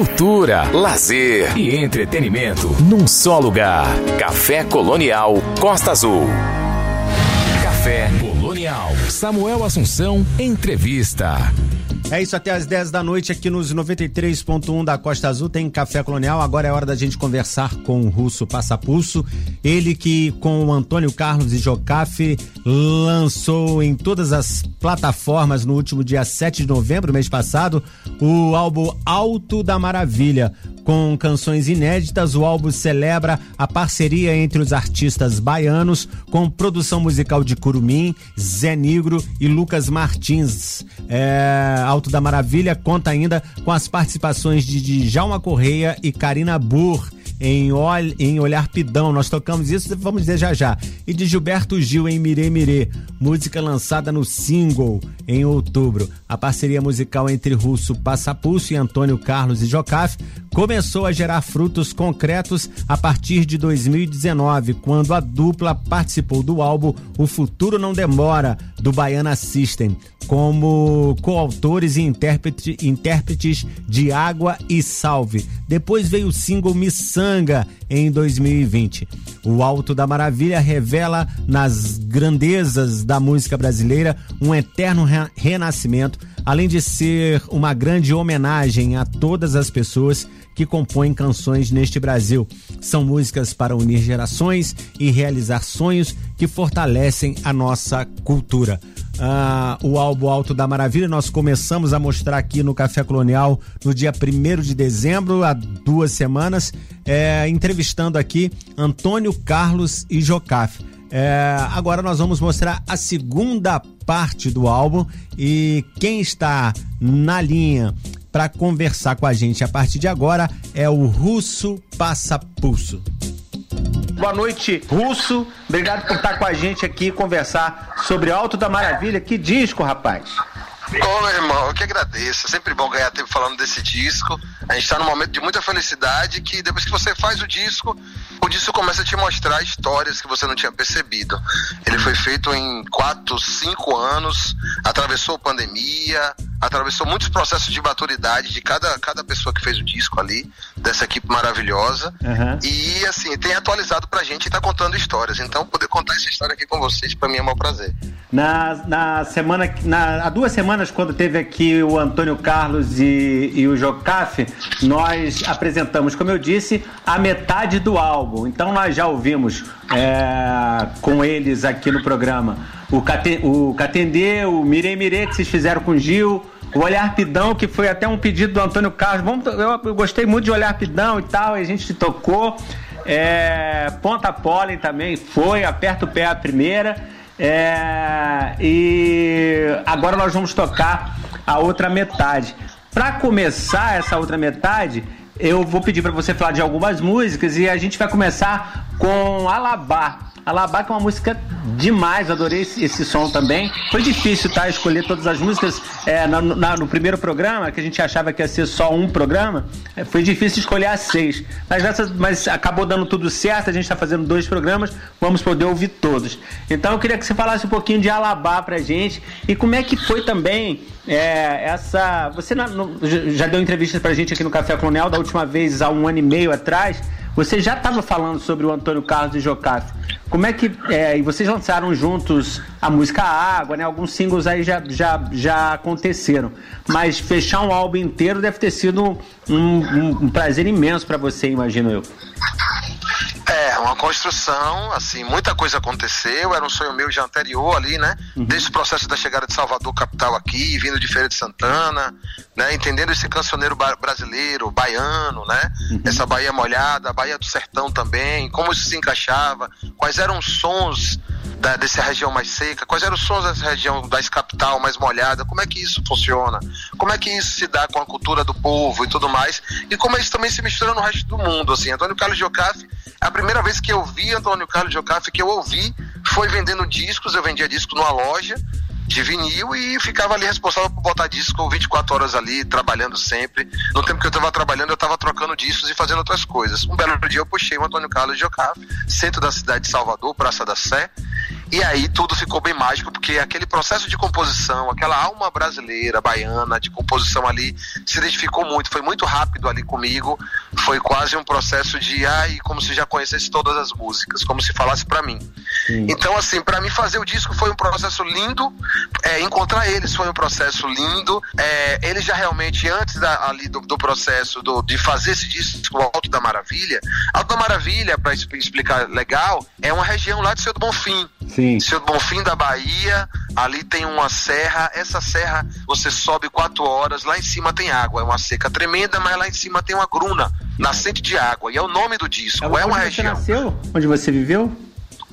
cultura, lazer e entretenimento num só lugar. Café Colonial Costa Azul. Café Colonial. Samuel Assunção, entrevista. É isso, até às 10 da noite aqui nos 93.1 da Costa Azul tem Café Colonial. Agora é hora da gente conversar com o Russo Passapulso. Ele que, com o Antônio Carlos e Jocafe, lançou em todas as plataformas no último dia 7 de novembro, mês passado, o álbum Alto da Maravilha. Com canções inéditas, o álbum celebra a parceria entre os artistas baianos, com produção musical de Curumim, Zé Negro e Lucas Martins. É, Alto da Maravilha conta ainda com as participações de Djalma Correia e Karina Burr em, Ol, em Olhar Pidão. Nós tocamos isso, vamos dizer já já. E de Gilberto Gil em Mirê Mirê, música lançada no single em outubro. A parceria musical entre Russo Passapulso e Antônio Carlos e Jocafe começou a gerar frutos concretos a partir de 2019, quando a dupla participou do álbum O Futuro Não Demora, do Baiana System, como coautores e intérprete, intérpretes de Água e Salve. Depois veio o single Missanga em 2020. O Alto da Maravilha revela nas grandezas da música brasileira um eterno re renascimento, além de ser uma grande homenagem a todas as pessoas que compõem canções neste Brasil. São músicas para unir gerações e realizar sonhos que fortalecem a nossa cultura. Ah, o álbum Alto da Maravilha nós começamos a mostrar aqui no Café Colonial no dia 1 de dezembro, há duas semanas, é, entrevistando aqui Antônio Carlos e Jocafe. É, agora nós vamos mostrar a segunda parte do álbum e quem está na linha para conversar com a gente a partir de agora é o Russo Passapulso. Boa noite, Russo. Obrigado por estar com a gente aqui e conversar sobre Alto da Maravilha. Que disco, rapaz? Ô, meu irmão, eu que agradeço. É sempre bom ganhar tempo falando desse disco. A gente está num momento de muita felicidade que depois que você faz o disco, o disco começa a te mostrar histórias que você não tinha percebido. Ele foi feito em quatro, cinco anos, atravessou pandemia, atravessou muitos processos de maturidade de cada, cada pessoa que fez o disco ali, dessa equipe maravilhosa. Uhum. E assim, tem atualizado pra gente e tá contando histórias. Então, poder contar essa história aqui com vocês, pra mim é um prazer. Na, na semana, na, há duas semanas, quando teve aqui o Antônio Carlos e, e o Jocafe, nós apresentamos, como eu disse, a metade do álbum. Então nós já ouvimos é, com eles aqui no programa o, Cate, o o Mirei Mirei que vocês fizeram com o Gil, o Olhar Pidão, que foi até um pedido do Antônio Carlos. Vamos, eu, eu gostei muito de Olhar Pidão e tal, e a gente tocou. É, Ponta Pólen também foi, aperta o pé a primeira. É, e agora nós vamos tocar a outra metade. Para começar essa outra metade, eu vou pedir para você falar de algumas músicas e a gente vai começar com Alabá. Alabá que é uma música demais, adorei esse, esse, som também. Foi difícil, tá? Escolher todas as músicas é, na, na, no primeiro programa, que a gente achava que ia ser só um programa. É, foi difícil escolher as seis. Mas, nessa, mas acabou dando tudo certo, a gente está fazendo dois programas, vamos poder ouvir todos. Então eu queria que você falasse um pouquinho de Alabá pra gente e como é que foi também é, essa. Você não, já deu entrevista pra gente aqui no Café Colonial da última vez, há um ano e meio atrás. Você já estava falando sobre o Antônio Carlos e Jocafe. Como é que. É, e vocês lançaram juntos a música Água, né? Alguns singles aí já, já, já aconteceram. Mas fechar um álbum inteiro deve ter sido um, um, um prazer imenso para você, imagino eu. É, uma construção, assim, muita coisa aconteceu, era um sonho meu já anterior ali, né? Uhum. Desde o processo da chegada de Salvador capital aqui, vindo de Feira de Santana, né? Entendendo esse cancioneiro brasileiro, baiano, né? Uhum. Essa Bahia molhada, a Bahia do Sertão também, como isso se encaixava, quais eram os sons da, dessa região mais seca, quais eram os sons dessa região da capital mais molhada, como é que isso funciona, como é que isso se dá com a cultura do povo e tudo mais, e como isso também se mistura no resto do mundo, assim. Antônio Carlos Jocafe a primeira vez que eu vi Antônio Carlos Jocafe, que eu ouvi, foi vendendo discos. Eu vendia disco numa loja de vinil e ficava ali responsável por botar disco 24 horas ali, trabalhando sempre. No tempo que eu estava trabalhando, eu estava trocando discos e fazendo outras coisas. Um belo dia eu puxei o Antônio Carlos Jocafe, centro da cidade de Salvador, Praça da Sé, E aí tudo ficou bem mágico, porque aquele processo de composição, aquela alma brasileira, baiana, de composição ali, se identificou muito, foi muito rápido ali comigo. Foi quase um processo de, ai, como se já conhecesse todas as músicas, como se falasse para mim. Sim. Então, assim, para mim fazer o disco foi um processo lindo, é, encontrar eles foi um processo lindo. É, eles já realmente, antes da, ali do, do processo do, de fazer esse disco Alto da Maravilha, Alto da Maravilha, para explicar legal, é uma região lá de Seu do Bonfim. Sim. Seu Bonfim da Bahia, ali tem uma serra, essa serra você sobe quatro horas, lá em cima tem água, é uma seca tremenda, mas lá em cima tem uma gruna, nascente de água, e é o nome do disco, é, é uma região. Onde você nasceu? Onde você viveu?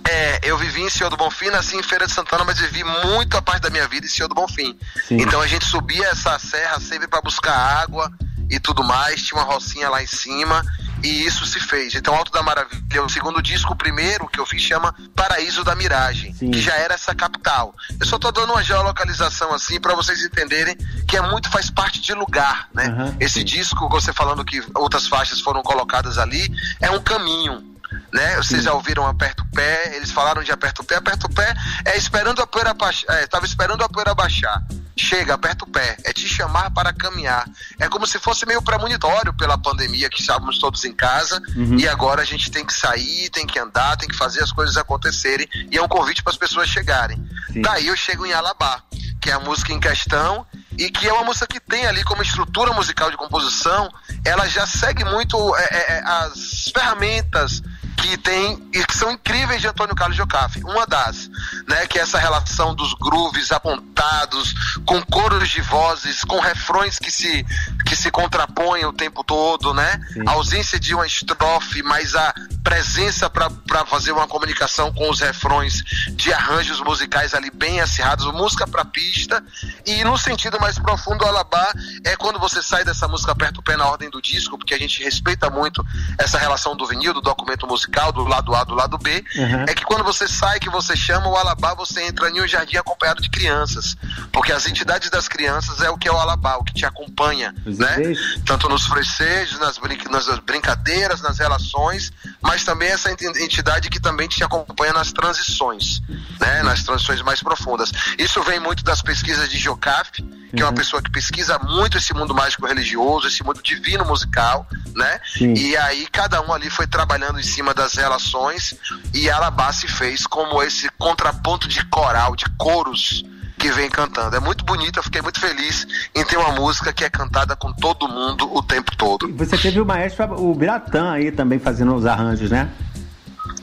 É, eu vivi em Senhor do Bonfim, nasci em Feira de Santana, mas vivi muito a parte da minha vida em Senhor do Bonfim. Sim. Então a gente subia essa serra sempre para buscar água e tudo mais, tinha uma rocinha lá em cima e isso se fez. Então, Alto da Maravilha, o segundo disco, o primeiro que eu fiz chama Paraíso da Miragem, Sim. que já era essa capital. Eu só tô dando uma geolocalização assim para vocês entenderem que é muito faz parte de lugar, né? Uhum, Esse disco, você falando que outras faixas foram colocadas ali, é um caminho né? Vocês já ouviram Aperto o Pé, eles falaram de Aperto o Pé, Aperto o Pé é esperando a poeira baixar, é, tava esperando a poeira baixar. Chega, aperta o pé, é te chamar para caminhar. É como se fosse meio premonitório pela pandemia que estávamos todos em casa uhum. e agora a gente tem que sair, tem que andar, tem que fazer as coisas acontecerem e é um convite para as pessoas chegarem. Sim. Daí eu chego em Alabá, que é a música em questão e que é uma música que tem ali como estrutura musical de composição, ela já segue muito é, é, é as ferramentas que tem e que são incríveis de Antônio Carlos Jocafe. Uma das, né, que é essa relação dos grooves apontados, com coros de vozes, com refrões que se que se contrapõem o tempo todo, né? Sim. A ausência de uma estrofe, mas a presença para fazer uma comunicação com os refrões de arranjos musicais ali bem acirrados, música para pista. E no sentido mais profundo, o Alabá é quando você sai dessa música perto o pé na ordem do disco, porque a gente respeita muito essa relação do vinil, do documento musical, do lado A, do lado B. Uhum. É que quando você sai, que você chama o Alabá, você entra em um jardim acompanhado de crianças. Porque as entidades das crianças é o que é o Alabá, o que te acompanha, né? Tanto nos festejos, nas, brin nas brincadeiras, nas relações, mas também essa entidade que também te acompanha nas transições, né, nas transições mais profundas. Isso vem muito das pesquisas de Jocaf, que é uma uhum. pessoa que pesquisa muito esse mundo mágico religioso, esse mundo divino musical, né? Sim. E aí cada um ali foi trabalhando em cima das relações e Alabá se fez como esse contraponto de coral, de coros que vem cantando. É muito bonito, eu fiquei muito feliz em ter uma música que é cantada com todo mundo o tempo todo. Você teve o maestro, o Biratã aí também fazendo os arranjos, né?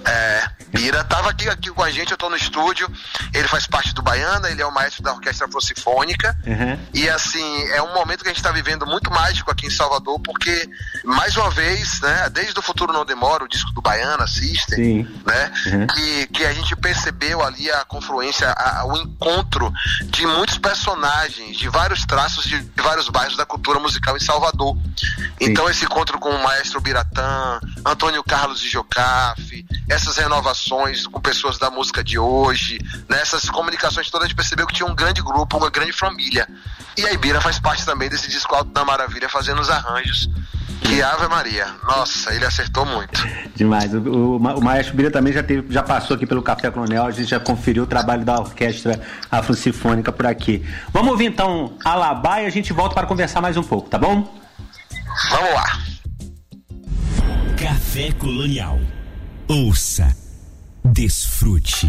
É, Bira tava aqui, aqui com a gente, eu tô no estúdio. Ele faz parte do Baiana, ele é o maestro da Orquestra Afrocifônica. Uhum. E assim, é um momento que a gente tá vivendo muito mágico aqui em Salvador, porque, mais uma vez, né, desde o Futuro Não Demora, o disco do Baiana, System, Sim. né? Uhum. Que, que a gente percebeu ali a confluência, a, o encontro de muitos personagens, de vários traços de, de vários bairros da cultura musical em Salvador. Então, Sim. esse encontro com o maestro Biratã, Antônio Carlos de Jocafe, essas renovações com pessoas da música de hoje, nessas né, comunicações todas, a gente percebeu que tinha um grande grupo, uma grande família. E a Ibira faz parte também desse disco Alto da Maravilha, fazendo os arranjos. Que Ave Maria, nossa, ele acertou muito. Demais. O, o, o Maestro Bira também já, teve, já passou aqui pelo Café Colonial, a gente já conferiu o trabalho da Orquestra Afro-Sinfônica por aqui. Vamos ouvir então Alabá e a gente volta para conversar mais um pouco, tá bom? Vamos lá. Café Colonial. Ouça, desfrute.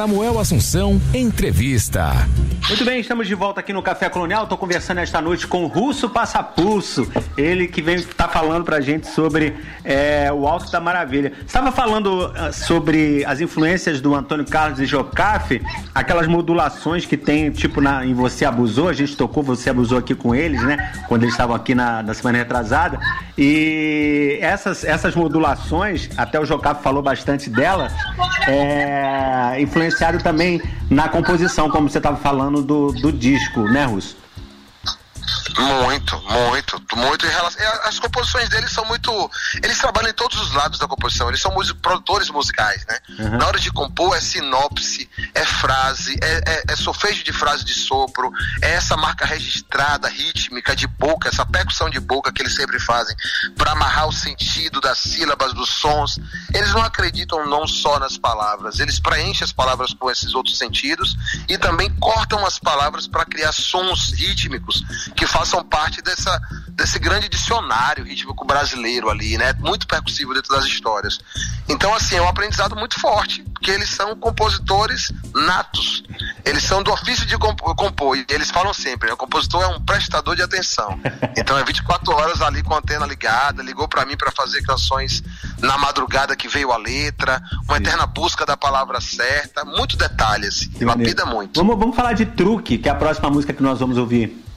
Samuel Assunção, entrevista. Muito bem, estamos de volta aqui no Café Colonial. Estou conversando esta noite com o Russo Passapulso, ele que vem estar tá falando para a gente sobre é, o Alto da Maravilha. Estava falando uh, sobre as influências do Antônio Carlos e Jocafe, aquelas modulações que tem, tipo, na, em Você Abusou, a gente tocou Você Abusou aqui com eles, né? Quando eles estavam aqui na, na semana retrasada. E essas, essas modulações, até o Jocafe falou bastante dela, é, influenciado também na composição, como você estava falando do, do disco, né, Russo? Muito, muito, muito em relação. As composições deles são muito. Eles trabalham em todos os lados da composição. Eles são produtores musicais, né? Uhum. Na hora de compor é sinopse, é frase, é, é, é solfejo de frase de sopro, é essa marca registrada, rítmica, de boca, essa percussão de boca que eles sempre fazem para amarrar o sentido das sílabas, dos sons. Eles não acreditam não só nas palavras, eles preenchem as palavras com esses outros sentidos e também cortam as palavras para criar sons rítmicos que façam façam parte dessa, desse grande dicionário rítmico brasileiro ali, né? Muito percussivo dentro das histórias. Então, assim, é um aprendizado muito forte, porque eles são compositores natos. Eles são do ofício de compor. E eles falam sempre, né? o compositor é um prestador de atenção. Então é 24 horas ali com a antena ligada, ligou para mim para fazer canções na madrugada que veio a letra, uma Sim. eterna busca da palavra certa, muito detalhes, assim, lapida muito. Vamos, vamos falar de Truque, que é a próxima música que nós vamos ouvir.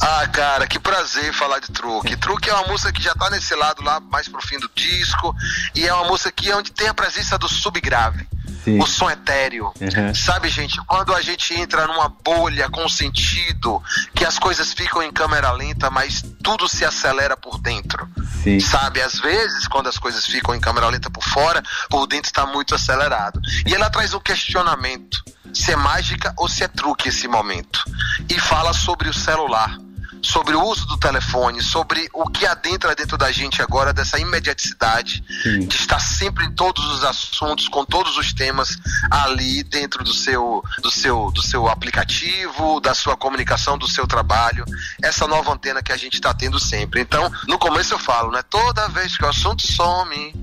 Ah, cara, que prazer falar de Truque. Truque é uma música que já tá nesse lado lá, mais pro fim do disco, e é uma música que é onde tem a presença do subgrave. Sim. o som etéreo. Uhum. Sabe, gente, quando a gente entra numa bolha com sentido, que as coisas ficam em câmera lenta, mas tudo se acelera por dentro. Sim. Sabe, às vezes, quando as coisas ficam em câmera lenta por fora, por dentro está muito acelerado. E ela traz um questionamento se é mágica ou se é truque esse momento. E fala sobre o celular, sobre o uso do telefone, sobre o que adentra dentro da gente agora dessa imediaticidade Sim. de estar sempre em todos os assuntos, com todos os temas ali dentro do seu, do seu, do seu aplicativo, da sua comunicação, do seu trabalho, essa nova antena que a gente está tendo sempre. Então, no começo eu falo, né? Toda vez que o assunto some,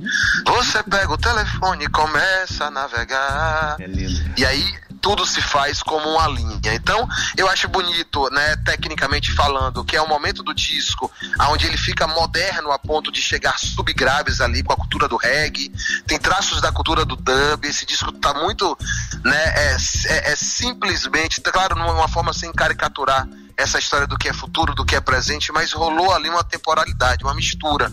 você pega o telefone e começa a navegar. É. E aí tudo se faz como uma linha. Então, eu acho bonito, né, tecnicamente falando, que é o momento do disco onde ele fica moderno a ponto de chegar subgraves ali com a cultura do reggae, tem traços da cultura do dub, esse disco tá muito, né, é, é, é simplesmente, tá claro, numa forma sem caricaturar essa história do que é futuro, do que é presente, mas rolou ali uma temporalidade, uma mistura.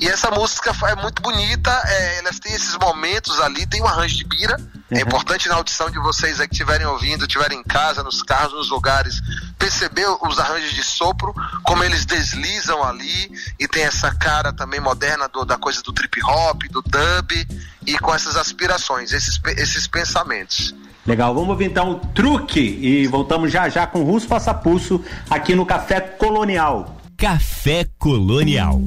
E essa música é muito bonita, é, elas têm esses momentos ali, tem um arranjo de bira. É uhum. É importante na audição de vocês aí que estiverem ouvindo, estiverem em casa, nos carros, nos lugares, perceber os arranjos de sopro, como eles deslizam ali, e tem essa cara também moderna do, da coisa do trip hop, do dub, e com essas aspirações, esses, esses pensamentos. Legal, vamos ouvir então o truque e voltamos já já com o Russo Passapulso aqui no Café Colonial. Café Colonial.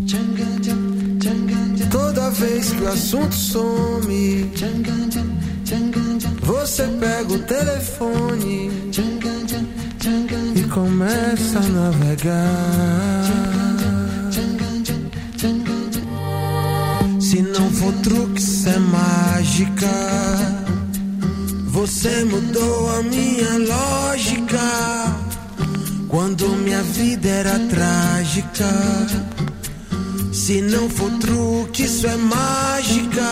Toda vez que o assunto some, você pega o telefone e começa a navegar. Se não for truque, isso é mágica. Você mudou a minha lógica quando minha vida era trágica. Se não for truque, isso é mágica.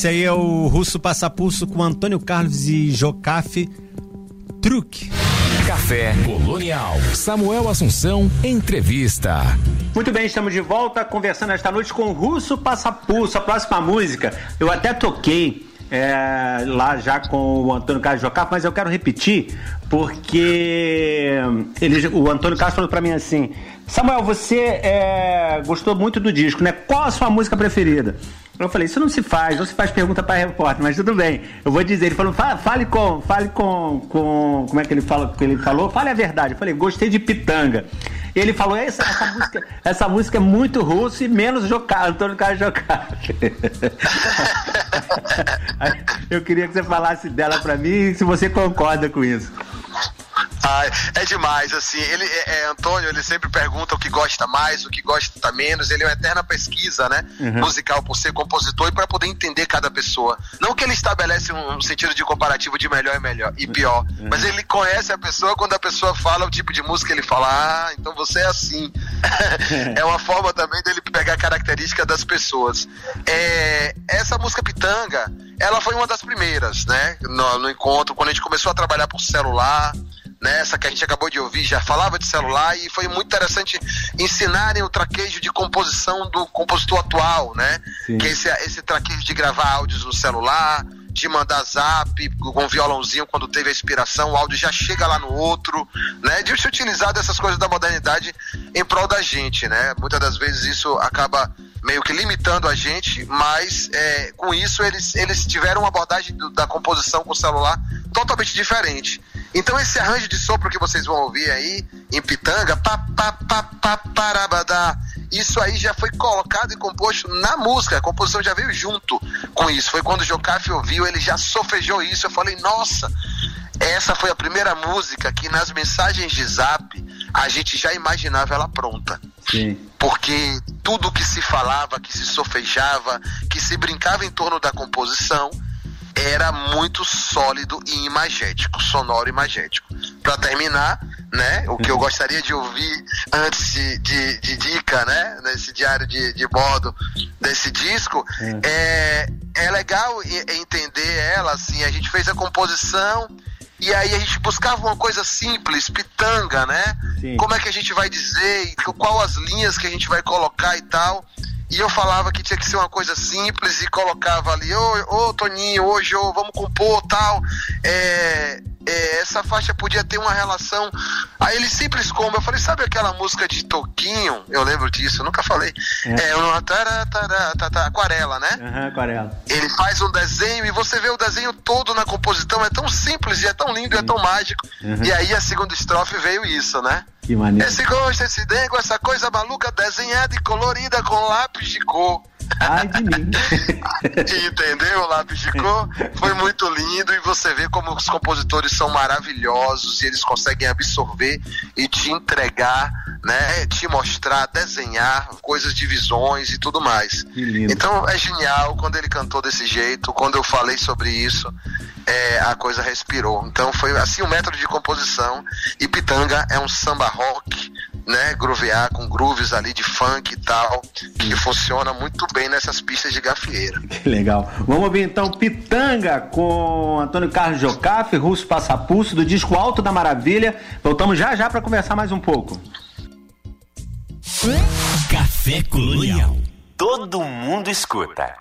Esse aí é o Russo Passapulso com Antônio Carlos e Jocafe. Truque. Café Colonial. Samuel Assunção, entrevista. Muito bem, estamos de volta conversando esta noite com o Russo Passapulso. A próxima música, eu até toquei é, lá já com o Antônio Carlos Jocafe, mas eu quero repetir porque ele, o Antônio Carlos falou para mim assim: Samuel, você é, gostou muito do disco, né? Qual a sua música preferida? Eu falei, isso não se faz, não se faz pergunta para repórter, mas tudo bem. Eu vou dizer, ele falou, fale com, fale com, com, como é que ele fala, ele falou? Fale a verdade. Eu falei, gostei de Pitanga. Ele falou, essa, essa música, essa música é muito russo e menos Jocado, Antônio Carlos Jocado. Eu queria que você falasse dela para mim, se você concorda com isso. Ai, é demais, assim, ele, é, é, Antônio, ele sempre pergunta o que gosta mais, o que gosta menos, ele é uma eterna pesquisa, né, uhum. musical por ser compositor e para poder entender cada pessoa. Não que ele estabelece um, sentido de comparativo de melhor e melhor e pior, uhum. mas ele conhece a pessoa quando a pessoa fala o tipo de música, ele fala, ah, então você é assim. é uma forma também dele pegar a característica das pessoas. É, essa música Pitanga, ela foi uma das primeiras, né, no, no encontro, quando a gente começou a trabalhar por celular, né? Essa que a gente acabou de ouvir já falava de celular e foi muito interessante ensinarem o traquejo de composição do compositor atual, né? Sim. Que é esse, esse traquejo de gravar áudios no celular, de mandar zap com violãozinho quando teve a inspiração, o áudio já chega lá no outro, né? De se utilizar dessas coisas da modernidade em prol da gente, né? Muitas das vezes isso acaba meio que limitando a gente, mas é, com isso eles, eles tiveram uma abordagem do, da composição com o celular totalmente diferente. Então esse arranjo de sopro que vocês vão ouvir aí em Pitanga, pa, pa, pa, pa, parabadá, isso aí já foi colocado e composto na música, a composição já veio junto com isso. Foi quando o Jocafe ouviu, ele já sofejou isso. Eu falei, nossa, essa foi a primeira música que nas mensagens de zap a gente já imaginava ela pronta. Sim. Porque tudo que se falava, que se sofejava, que se brincava em torno da composição, era muito sólido e imagético, sonoro e imagético. Para terminar, né, o que eu gostaria de ouvir antes de, de, dica, né, nesse diário de, de bordo desse disco, é, é legal entender ela, assim, a gente fez a composição e aí a gente buscava uma coisa simples, pitanga, né? Sim. Como é que a gente vai dizer, qual as linhas que a gente vai colocar e tal. E eu falava que tinha que ser uma coisa simples e colocava ali, ô, ô Toninho, hoje, vamos compor tal. É, é, essa faixa podia ter uma relação. Aí ele simples como, eu falei, sabe aquela música de Toquinho? Eu lembro disso, eu nunca falei. É, é uma tará, tará, tará, aquarela, né? Uhum, aquarela. Ele faz um desenho e você vê o desenho todo na composição, é tão simples e é tão lindo e é tão mágico. Uhum. E aí a segunda estrofe veio isso, né? Que maneiro. Esse gosto, esse dengo, essa coisa maluca desenhada e colorida com lápis de cor. Ai de mim. Entendeu, lápis de cor? Foi muito lindo e você vê como os compositores são maravilhosos e eles conseguem absorver e te entregar, né? Te mostrar, desenhar coisas de visões e tudo mais. Então é genial quando ele cantou desse jeito, quando eu falei sobre isso é, a coisa respirou. Então foi assim o método de composição. E Pitanga é um samba rock, né? Groovear com grooves ali de funk e tal, que funciona muito bem nessas pistas de gafieira. Que legal. Vamos ouvir então Pitanga com Antônio Carlos Jocafe, Russo Passapulso, do disco Alto da Maravilha. Voltamos já já para conversar mais um pouco. Café Colonial. Todo mundo escuta.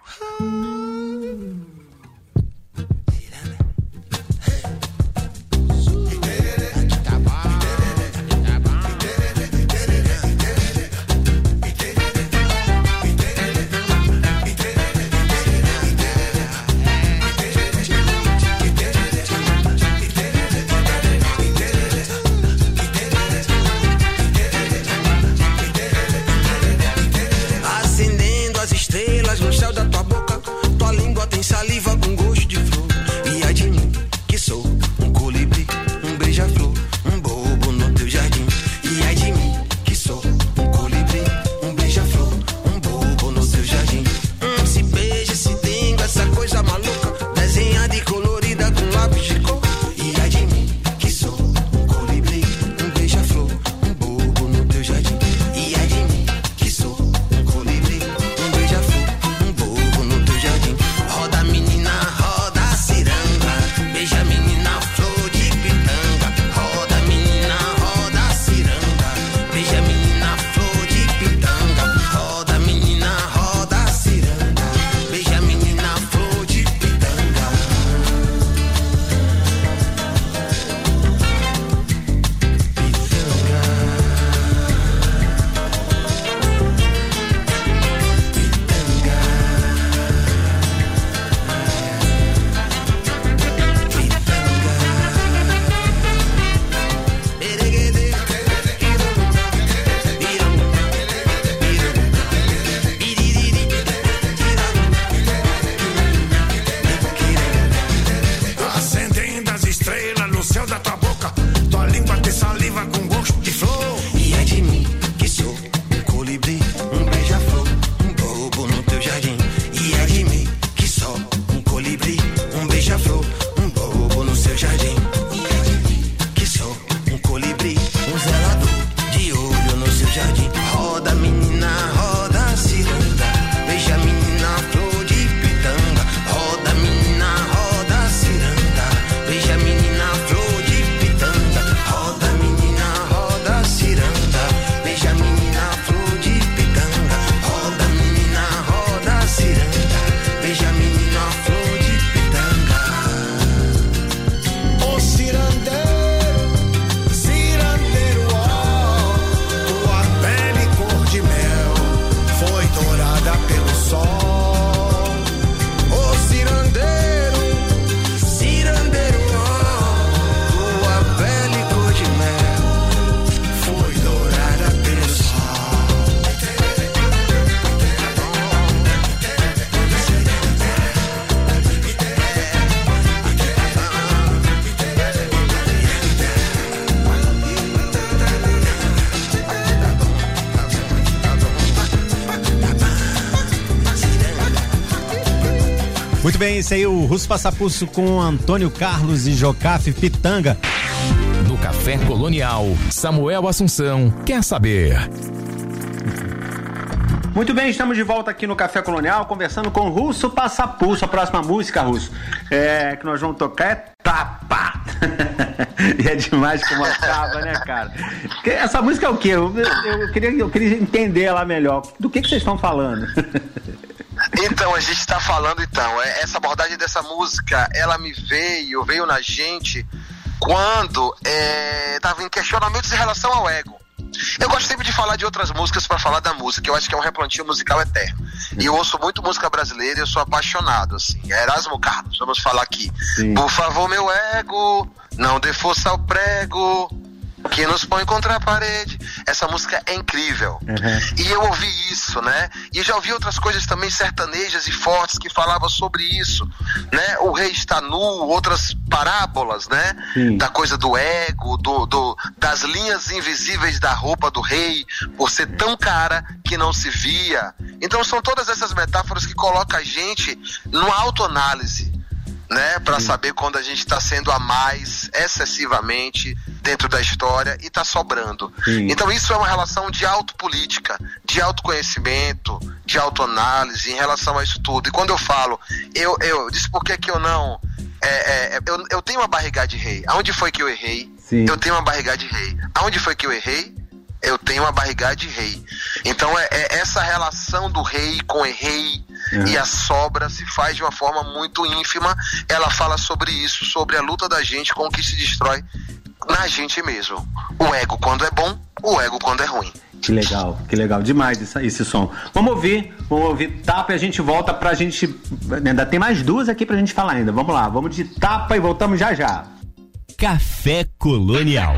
Muito bem, esse aí o Russo Passapulso com Antônio Carlos e Jocafe Pitanga. No Café Colonial, Samuel Assunção quer saber. Muito bem, estamos de volta aqui no Café Colonial, conversando com o Russo Passapulso. A próxima música, Russo, é, que nós vamos tocar é Tapa. e é demais como acaba, né, cara? Essa música é o quê? Eu, eu, eu, queria, eu queria entender ela melhor. Do que, que vocês estão falando? Então, a gente está falando, então, é, essa abordagem dessa música, ela me veio, veio na gente quando estava é, em questionamentos em relação ao ego. Eu gosto sempre de falar de outras músicas para falar da música. Eu acho que é um replantio musical eterno. E eu ouço muito música brasileira e eu sou apaixonado, assim. Erasmo Carlos, vamos falar aqui. Sim. Por favor, meu ego, não dê força ao prego que nos põe contra a parede. Essa música é incrível. Uhum. E eu ouvi isso, né? E já ouvi outras coisas também sertanejas e fortes que falavam sobre isso, né? O rei está nu, outras parábolas, né? Sim. Da coisa do ego, do, do, das linhas invisíveis da roupa do rei, por ser tão cara que não se via. Então são todas essas metáforas que colocam a gente numa autoanálise né, para saber quando a gente está sendo a mais excessivamente dentro da história e está sobrando. Sim. Então isso é uma relação de autopolítica, de autoconhecimento, de autoanálise em relação a isso tudo. E quando eu falo, eu, eu disse por que, que eu não. É, é, eu, eu tenho uma barriga de rei. Aonde foi que eu errei? Sim. Eu tenho uma barriga de rei. Aonde foi que eu errei? eu tenho uma barriga de rei. Então é, é, essa relação do rei com o rei uhum. e a sobra se faz de uma forma muito ínfima. Ela fala sobre isso, sobre a luta da gente com o que se destrói na gente mesmo. O ego quando é bom, o ego quando é ruim. Que legal, que legal demais esse, esse som. Vamos ouvir, vamos ouvir tapa e a gente volta pra gente. Ainda tem mais duas aqui pra gente falar ainda. Vamos lá, vamos de tapa e voltamos já já. Café Colonial.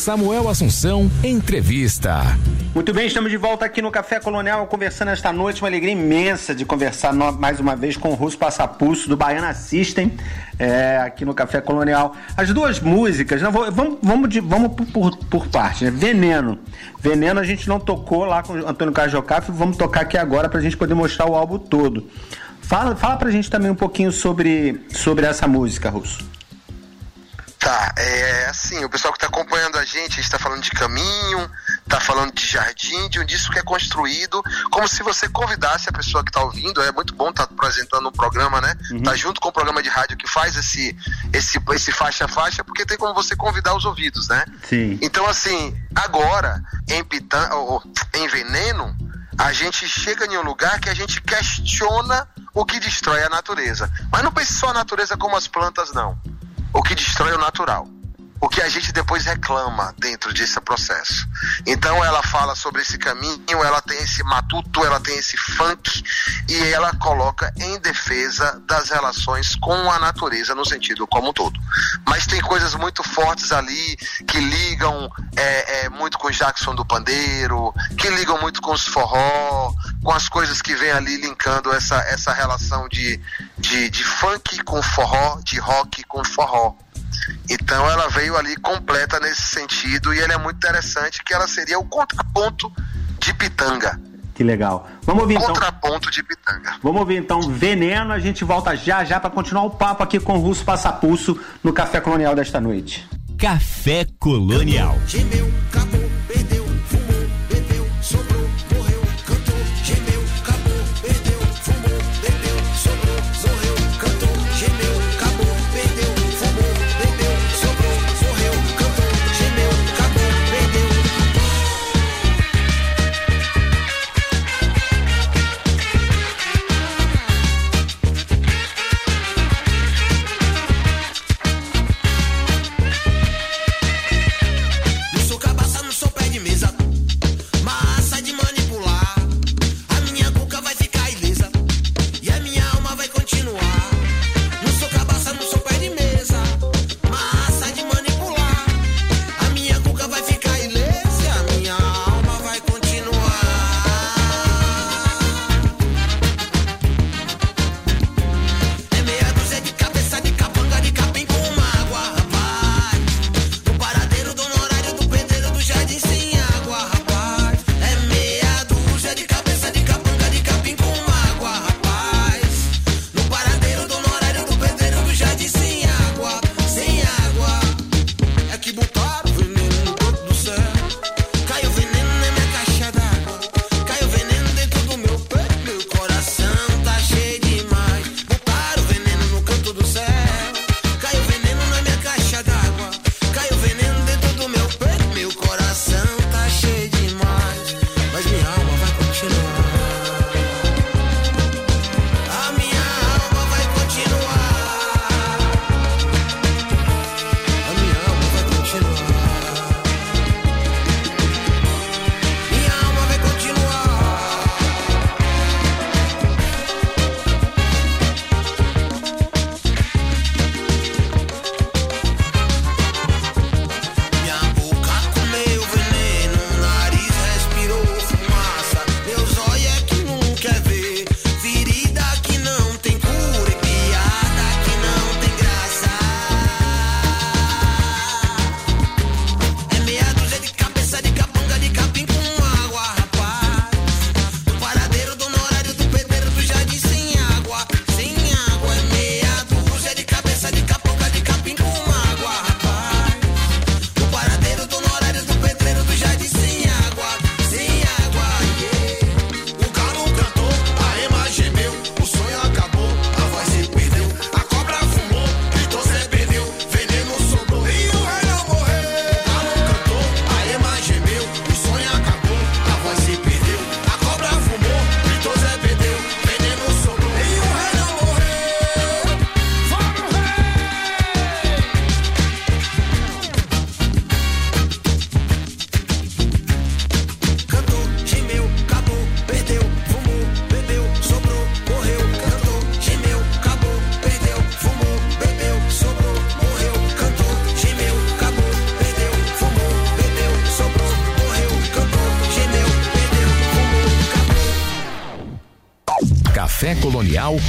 Samuel Assunção, entrevista. Muito bem, estamos de volta aqui no Café Colonial, conversando esta noite. Uma alegria imensa de conversar no, mais uma vez com o Russo Passapulso, do Baiana System, é, aqui no Café Colonial. As duas músicas, não, vamos, vamos, de, vamos por, por, por parte, né? Veneno. Veneno a gente não tocou lá com o Antônio Cajocaf, vamos tocar aqui agora para a gente poder mostrar o álbum todo. Fala, fala pra gente também um pouquinho sobre, sobre essa música, Russo. Tá, é assim, o pessoal que está acompanhando a gente está falando de caminho, está falando de jardim, de um disco que é construído, como se você convidasse a pessoa que está ouvindo. É muito bom estar tá apresentando um programa, né? Uhum. Tá junto com o programa de rádio que faz esse esse esse faixa faixa, porque tem como você convidar os ouvidos, né? Sim. Então assim, agora em Pitan, ou, em Veneno, a gente chega em um lugar que a gente questiona o que destrói a natureza. Mas não pense só a natureza como as plantas, não o que destrói o natural. O que a gente depois reclama dentro desse processo. Então ela fala sobre esse caminho, ela tem esse matuto, ela tem esse funk e ela coloca em defesa das relações com a natureza no sentido como um todo. Mas tem coisas muito fortes ali que ligam é, é, muito com Jackson do Pandeiro, que ligam muito com os forró, com as coisas que vem ali linkando essa, essa relação de, de, de funk com forró, de rock com forró. Então ela veio ali completa nesse sentido e ela é muito interessante que ela seria o contraponto de Pitanga. Que legal. Vamos ouvir então. Contraponto de Pitanga. Vamos ouvir então Veneno. A gente volta já já para continuar o papo aqui com o Russo Passapulso no Café Colonial desta noite. Café Colonial. Gemeu,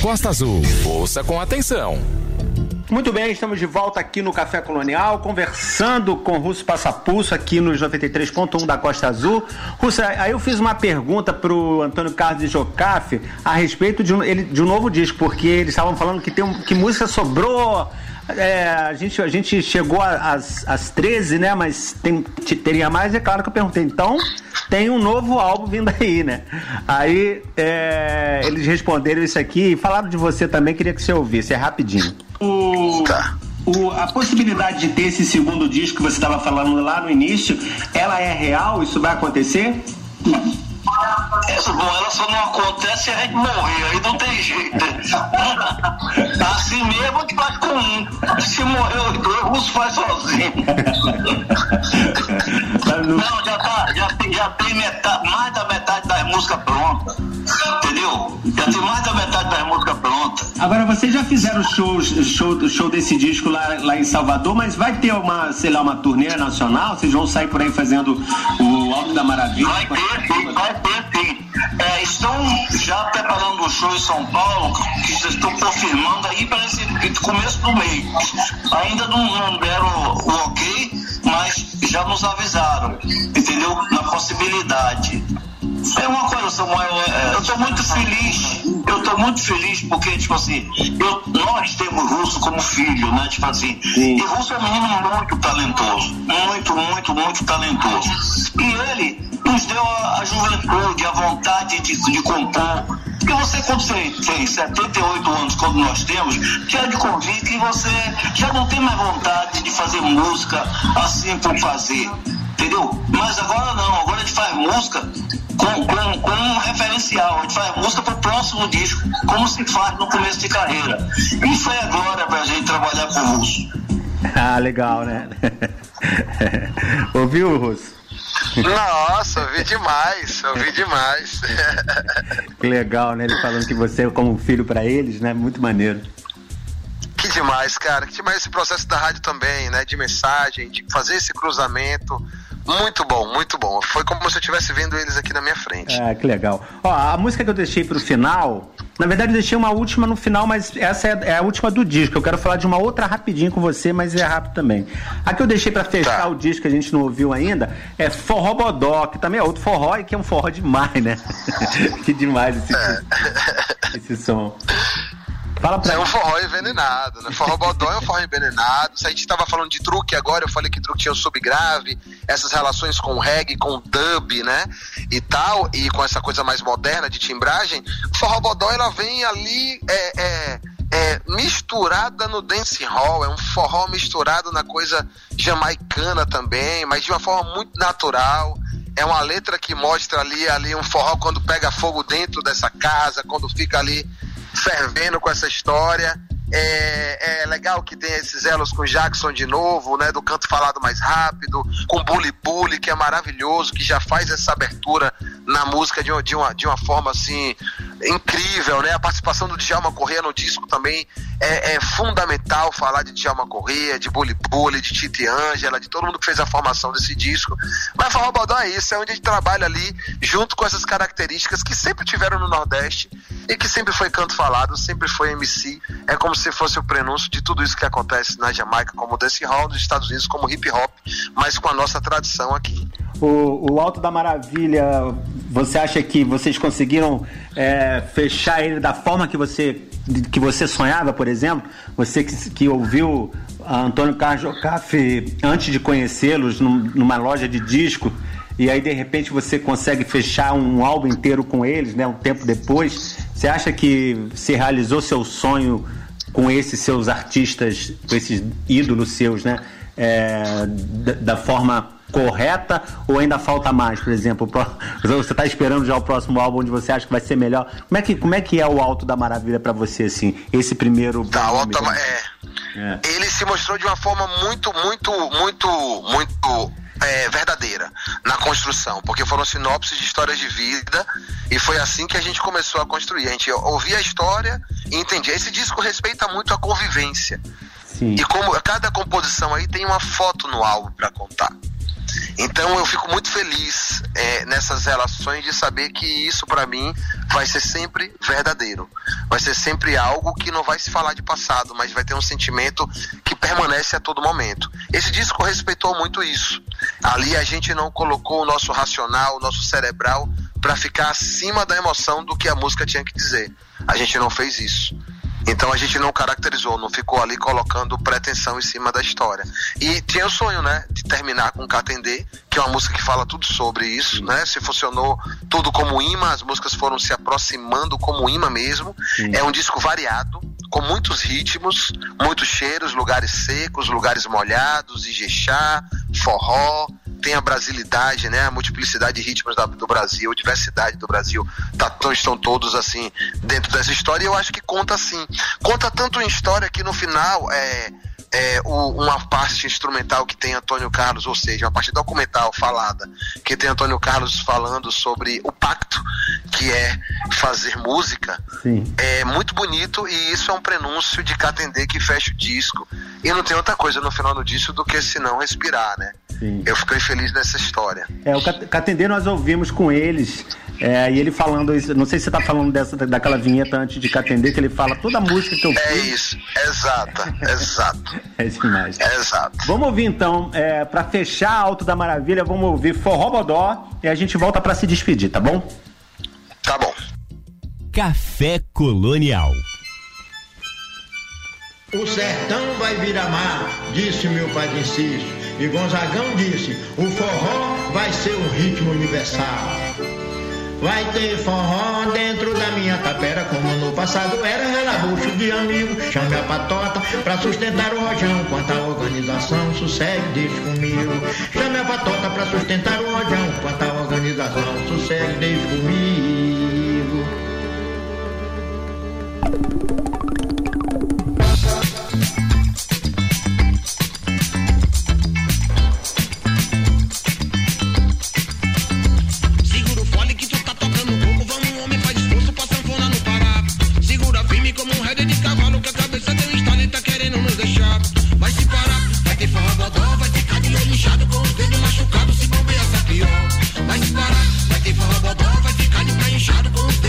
Costa Azul. Ouça com atenção. Muito bem, estamos de volta aqui no Café Colonial, conversando com Russo Passapulso aqui nos 93.1 da Costa Azul. Russo, aí eu fiz uma pergunta pro Antônio Carlos de Jocafe a respeito de um, ele, de um novo disco, porque eles estavam falando que, tem um, que música sobrou. É, a, gente, a gente chegou às, às 13, né? Mas tem, teria mais, é claro que eu perguntei. Então, tem um novo álbum vindo aí, né? Aí é, eles responderam isso aqui e falaram de você também, queria que você ouvisse, é rapidinho. O, tá. o, a possibilidade de ter esse segundo disco que você estava falando lá no início, ela é real? Isso vai acontecer? Essa, bom, ela só não acontece se a gente morrer, aí não tem jeito. assim mesmo que faz com um. Se morrer os dois, russo faz sozinho. não, já, tá, já, já tem metade, mais da metade das músicas prontas. Entendeu? Já tem mais da metade das músicas prontas. Agora, vocês já fizeram shows, show, show desse disco lá, lá em Salvador, mas vai ter uma, sei lá, uma turnê nacional? Vocês vão sair por aí fazendo o Alto da Maravilha? Vai ter, sim, vai ter, sim. É, estão já preparando um show em São Paulo, que estão confirmando aí para esse começo do mês. Ainda não, não deram o ok, mas já nos avisaram, entendeu? Na possibilidade. É uma coisa, Samuel, é, eu estou muito feliz. Estou muito feliz porque, tipo assim, eu, nós temos Russo como filho, né? Tipo assim. Sim. E Russo é um menino muito talentoso. Muito, muito, muito talentoso. E ele nos deu a, a juventude, a vontade de, de compor. Porque você, quando você tem 78 anos, quando nós temos, já de convite que você já não tem mais vontade de fazer música assim por fazer. Entendeu? Mas agora não, agora a gente faz música com, com, com um referencial, a gente faz música para o próximo disco, como se faz no começo de carreira. E foi agora para a gente trabalhar com o Russo. Ah, legal, né? Ouviu, Russo? Nossa, ouvi demais, ouvi demais. que legal, né? Ele falando que você é como filho para eles, né? Muito maneiro. Que demais, cara. Que demais esse processo da rádio também, né? De mensagem, de fazer esse cruzamento. Muito bom, muito bom. Foi como se eu estivesse vendo eles aqui na minha frente. É, que legal. Ó, a música que eu deixei pro final, na verdade eu deixei uma última no final, mas essa é, é a última do disco. Eu quero falar de uma outra rapidinho com você, mas é rápido também. A que eu deixei para fechar tá. o disco que a gente não ouviu ainda é Forró Bodó, que também é outro forró e que é um forró demais, né? que demais esse, é. esse som. Fala pra é um forró envenenado, né? Forró bodó é um forró envenenado. Se a gente tava falando de truque agora, eu falei que truque tinha o subgrave, essas relações com o reggae, com o dub, né? E tal, e com essa coisa mais moderna de timbragem. Forró bodó, ela vem ali, é, é, é, misturada no dance hall, é um forró misturado na coisa jamaicana também, mas de uma forma muito natural é uma letra que mostra ali, ali um forró quando pega fogo dentro dessa casa, quando fica ali fervendo com essa história. É, é, legal que tem esses elos com Jackson de novo, né? Do canto falado mais rápido, com Bully Bully, que é maravilhoso, que já faz essa abertura na música de uma, de uma, de uma forma assim incrível, né? A participação do Djalma Corrêa no disco também é, é fundamental falar de Djalma Corrêa, de Bully Bully, de Titi Ângela, de todo mundo que fez a formação desse disco. Mas Forró Baldão é isso, é onde a gente trabalha ali junto com essas características que sempre tiveram no Nordeste e que sempre foi canto falado, sempre foi MC. É como se fosse o prenúncio de tudo isso que acontece na Jamaica, como dance hall, nos Estados Unidos, como hip hop, mas com a nossa tradição aqui. O, o Alto da Maravilha, você acha que vocês conseguiram é, fechar ele da forma que você, que você sonhava, por exemplo? Você que, que ouviu Antônio Carlos Jocafe antes de conhecê-los numa loja de disco e aí de repente você consegue fechar um álbum inteiro com eles, né? Um tempo depois, você acha que se realizou seu sonho com esses seus artistas, com esses ídolos seus, né? É, da, da, forma correta ou ainda falta mais, por exemplo? Você está esperando já o próximo álbum onde você acha que vai ser melhor? Como é que, como é, que é o Alto da Maravilha para você, assim? Esse primeiro. Tá, Alto é, é. Ele se mostrou de uma forma muito, muito, muito, muito é, verdadeira na construção, porque foram sinopses de histórias de vida e foi assim que a gente começou a construir. A gente ouvia a história e entendia. Esse disco respeita muito a convivência. Sim. E como cada composição aí tem uma foto no álbum para contar. Então eu fico muito feliz é, nessas relações de saber que isso para mim vai ser sempre verdadeiro. Vai ser sempre algo que não vai se falar de passado, mas vai ter um sentimento que permanece a todo momento. Esse disco respeitou muito isso. Ali a gente não colocou o nosso racional, o nosso cerebral para ficar acima da emoção do que a música tinha que dizer. A gente não fez isso. Então a gente não caracterizou, não ficou ali colocando pretensão em cima da história. E tinha o sonho, né, de terminar com Catendê, que é uma música que fala tudo sobre isso, né? Se funcionou tudo como imã, as músicas foram se aproximando como imã mesmo. Sim. É um disco variado, com muitos ritmos, muitos cheiros, lugares secos, lugares molhados, Ijexá, forró, tem a brasilidade, né, a multiplicidade de ritmos da, do Brasil, diversidade do Brasil, tá, estão todos assim dentro dessa história. E eu acho que conta assim, conta tanto em história que no final é é, o, uma parte instrumental que tem Antônio Carlos, ou seja, uma parte documental falada, que tem Antônio Carlos falando sobre o pacto que é fazer música, Sim. é muito bonito e isso é um prenúncio de Catendê que fecha o disco. E não tem outra coisa no final do disco do que se não respirar, né? Sim. Eu fiquei feliz nessa história. É, o Catendê nós ouvimos com eles é, e ele falando isso, não sei se você tá falando dessa, daquela vinheta antes de Catendê, que ele fala toda a música que eu fiz. É isso, exata, exato. é demais. É exato. Vamos ouvir então, é, para fechar Alto da Maravilha, vamos ouvir Forró Bodó e a gente volta para se despedir, tá bom? Tá bom. Café Colonial. O sertão vai virar mar, disse meu pai de Cício. E Gonzagão disse: o forró vai ser um ritmo universal. Vai ter forró dentro da minha tapera, como no passado era relabucho de amigo. Chame a patota pra sustentar o rojão, quanto a organização sossegue, deixe comigo. Chame a patota pra sustentar o rojão, quanto a organização sossegue, deixe comigo. de cavalo que a cabeça deu estalo e tá querendo nos deixar. Vai se parar, vai ter forró vai ficar de olho inchado com os dedos machucados se bombear essa tá pior. Vai se parar, vai ter forró vai ficar de pé inchado com os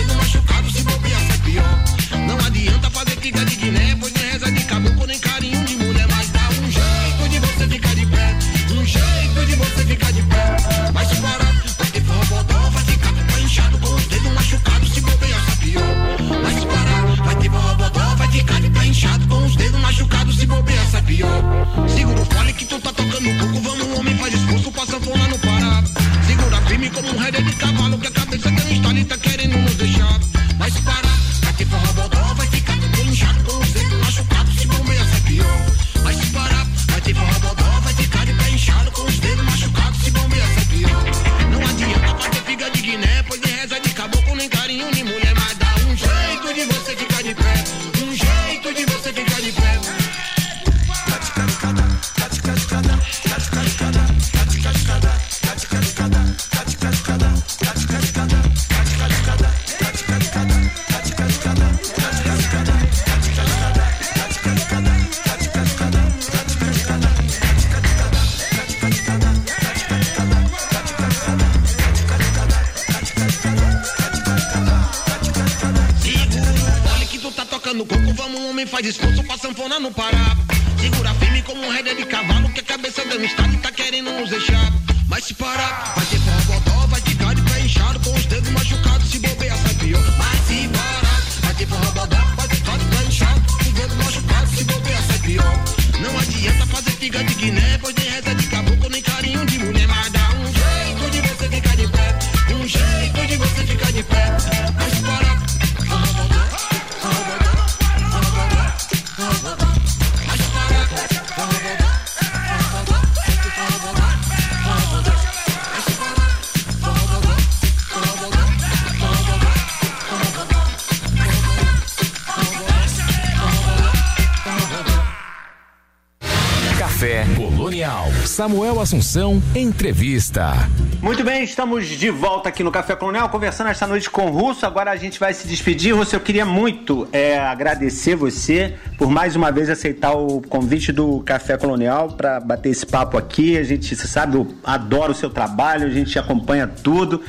Samuel Assunção Entrevista. Muito bem, estamos de volta aqui no Café Colonial, conversando esta noite com o Russo. Agora a gente vai se despedir. Russo, eu queria muito é, agradecer você por mais uma vez aceitar o convite do Café Colonial para bater esse papo aqui. A gente, você sabe, eu adoro o seu trabalho, a gente acompanha tudo.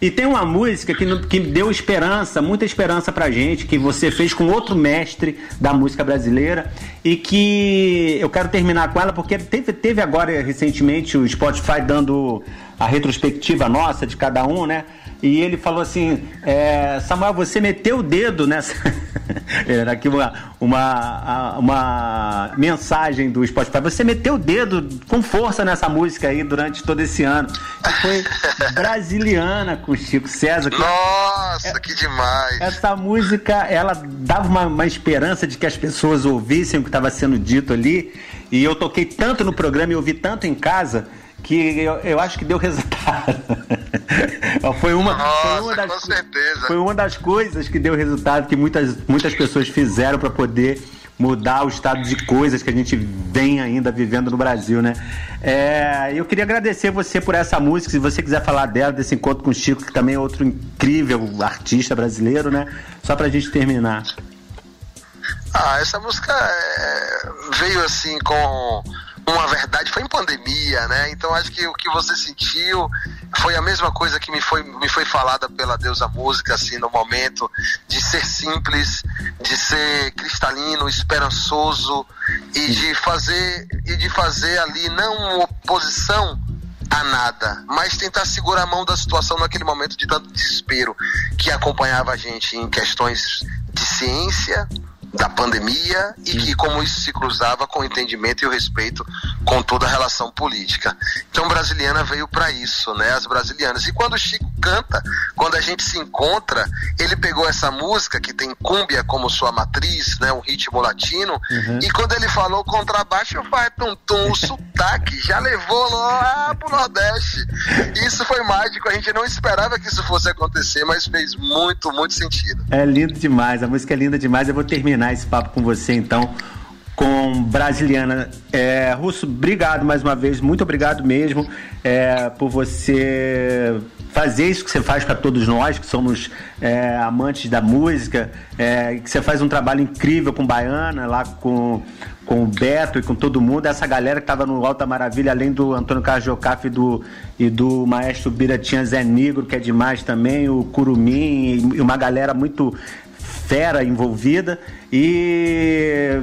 E tem uma música que, que deu esperança, muita esperança pra gente, que você fez com outro mestre da música brasileira e que eu quero terminar com ela porque teve, teve agora recentemente o Spotify dando a retrospectiva nossa de cada um, né? E ele falou assim: é, Samuel, você meteu o dedo nessa. Era aqui uma, uma, uma mensagem do Spotify. Você meteu o dedo com força nessa música aí durante todo esse ano. Que foi brasiliana com Chico César. Que Nossa, é, que demais! Essa música, ela dava uma, uma esperança de que as pessoas ouvissem o que estava sendo dito ali. E eu toquei tanto no programa e ouvi tanto em casa que eu, eu acho que deu resultado. foi, uma, Nossa, foi, uma das, com certeza. foi uma das coisas que deu resultado que muitas, muitas pessoas fizeram para poder mudar o estado de coisas que a gente vem ainda vivendo no Brasil, né? É, eu queria agradecer você por essa música. Se você quiser falar dela, desse encontro com o Chico, que também é outro incrível artista brasileiro, né? Só pra gente terminar. Ah, essa música é, veio assim com uma verdade foi em pandemia, né? Então acho que o que você sentiu foi a mesma coisa que me foi, me foi falada pela deusa música, assim, no momento, de ser simples, de ser cristalino, esperançoso e de fazer, e de fazer ali não oposição a nada, mas tentar segurar a mão da situação naquele momento de tanto desespero que acompanhava a gente em questões de ciência, da pandemia e que como isso se cruzava com o entendimento e o respeito com toda a relação política. Então Brasiliana veio para isso, né? As brasilianas. E quando o Chico canta, quando a gente se encontra, ele pegou essa música que tem cúmbia como sua matriz, né, um ritmo latino, uhum. e quando ele falou contrabaixo faz tum tum, o sotaque já levou lá pro Nordeste. Isso foi mágico, a gente não esperava que isso fosse acontecer, mas fez muito, muito sentido. É lindo demais, a música é linda demais. Eu vou terminar terminar esse papo com você, então, com Brasiliana. É, Russo, obrigado mais uma vez, muito obrigado mesmo é, por você fazer isso que você faz para todos nós, que somos é, amantes da música, é, que você faz um trabalho incrível com Baiana, lá com, com o Beto e com todo mundo, essa galera que estava no Alta Maravilha, além do Antônio Carlos Jocafe e do, e do maestro Biratinha Zé Negro, que é demais também, o Curumim e uma galera muito fera envolvida e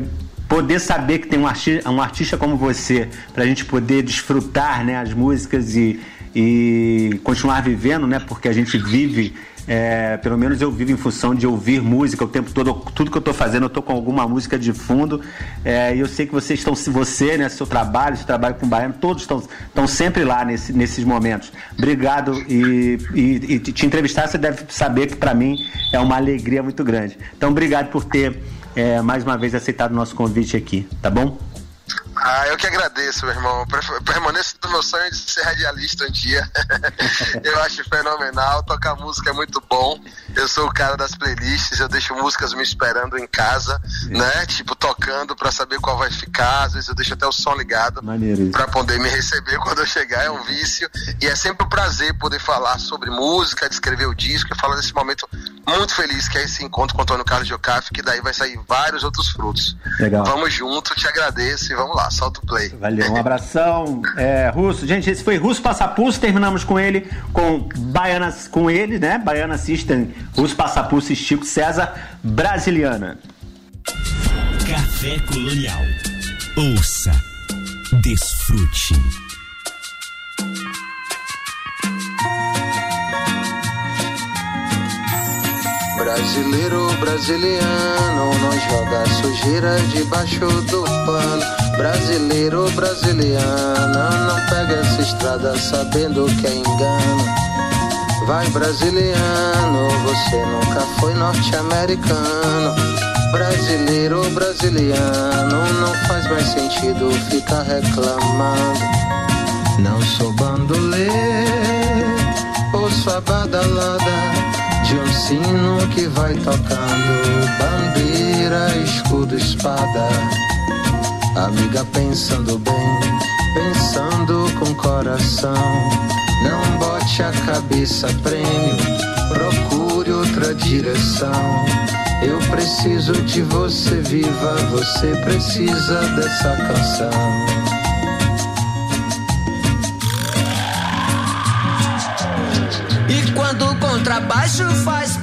poder saber que tem um artista, um artista como você para a gente poder desfrutar né, as músicas e, e continuar vivendo, né? Porque a gente vive é, pelo menos eu vivo em função de ouvir música o tempo todo. Tudo que eu estou fazendo, eu estou com alguma música de fundo. É, e eu sei que vocês estão, se você, né, seu trabalho, seu trabalho com o Baiano, todos estão, estão sempre lá nesse, nesses momentos. Obrigado. E, e, e te entrevistar, você deve saber que para mim é uma alegria muito grande. Então, obrigado por ter é, mais uma vez aceitado o nosso convite aqui, tá bom? Ah, eu que agradeço, meu irmão. Permaneço do meu sonho de ser radialista um dia. eu acho fenomenal. Tocar música é muito bom. Eu sou o cara das playlists, eu deixo músicas me esperando em casa, né? Tipo, tocando para saber qual vai ficar. Às vezes eu deixo até o som ligado para poder me receber quando eu chegar. É um vício. E é sempre um prazer poder falar sobre música, descrever o disco e falar desse momento muito feliz que é esse encontro com o Antônio Carlos Jocafe, que daí vai sair vários outros frutos. Legal. Vamos junto, te agradeço e vamos lá solta o play. Valeu, um abração. É, Russo, gente, esse foi Russo Passapulso, terminamos com ele, com Baianas, com ele, né? Baiana System, Russo Passapulso e Chico César, Brasiliana. Café Colonial. Ouça, desfrute. Brasileiro, brasiliano, não joga sujeira debaixo do pano. Brasileiro, brasiliana, não pega essa estrada sabendo que é engano. Vai brasiliano, você nunca foi norte-americano. Brasileiro, brasiliano, não faz mais sentido ficar reclamando. Não sou bandoleiro, ouço a badalada de um sino que vai tocando bandeira, escudo, espada. Amiga pensando bem, pensando com coração. Não bote a cabeça prêmio, procure outra direção. Eu preciso de você viva, você precisa dessa canção. E quando o contrabaixo faz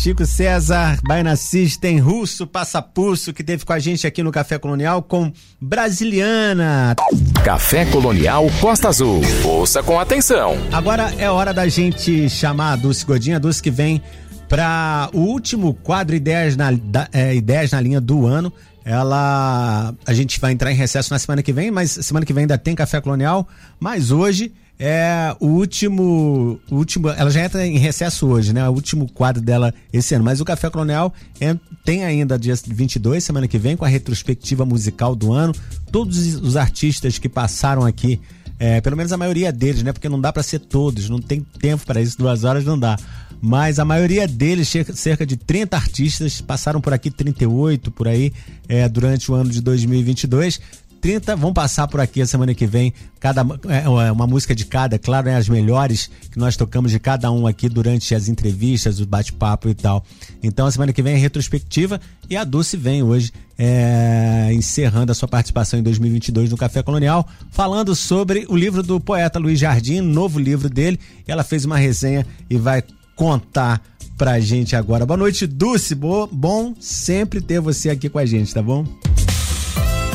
Chico César, Baiana System, Russo, Passapulso, que teve com a gente aqui no Café Colonial com Brasiliana. Café Colonial Costa Azul. Ouça com atenção. Agora é hora da gente chamar a Dulce Godinha, a Dulce que vem para o último quadro Ideias na, da- é, Ideias na linha do ano. Ela. A gente vai entrar em recesso na semana que vem, mas semana que vem ainda tem Café Colonial. Mas hoje é o último. o último ela já entra em recesso hoje, né? O último quadro dela esse ano. Mas o Café Colonial é- tem ainda dia 22, semana que vem, com a retrospectiva musical do ano. Todos os artistas que passaram aqui é, pelo menos a maioria deles, né? Porque não dá para ser todos, não tem tempo para isso, duas horas não dá. Mas a maioria deles, cerca- de 30 artistas, passaram por aqui, 38 por aí, é, durante o ano de 2022. 30 vão passar por aqui a semana que vem, cada é, uma música de cada, claro, né, as melhores que nós tocamos de cada um aqui durante as entrevistas, o bate-papo e tal. Então a semana que vem é retrospectiva e a Dulce vem hoje é, encerrando a sua participação em 2022 no Café Colonial, falando sobre o livro do poeta Luiz Jardim, novo livro dele. Ela fez uma resenha e vai contar pra gente agora. Boa noite, Dulce. Bo- bom sempre ter você aqui com a gente, tá bom?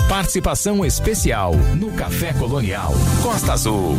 Participação especial no Café Colonial Costa Azul.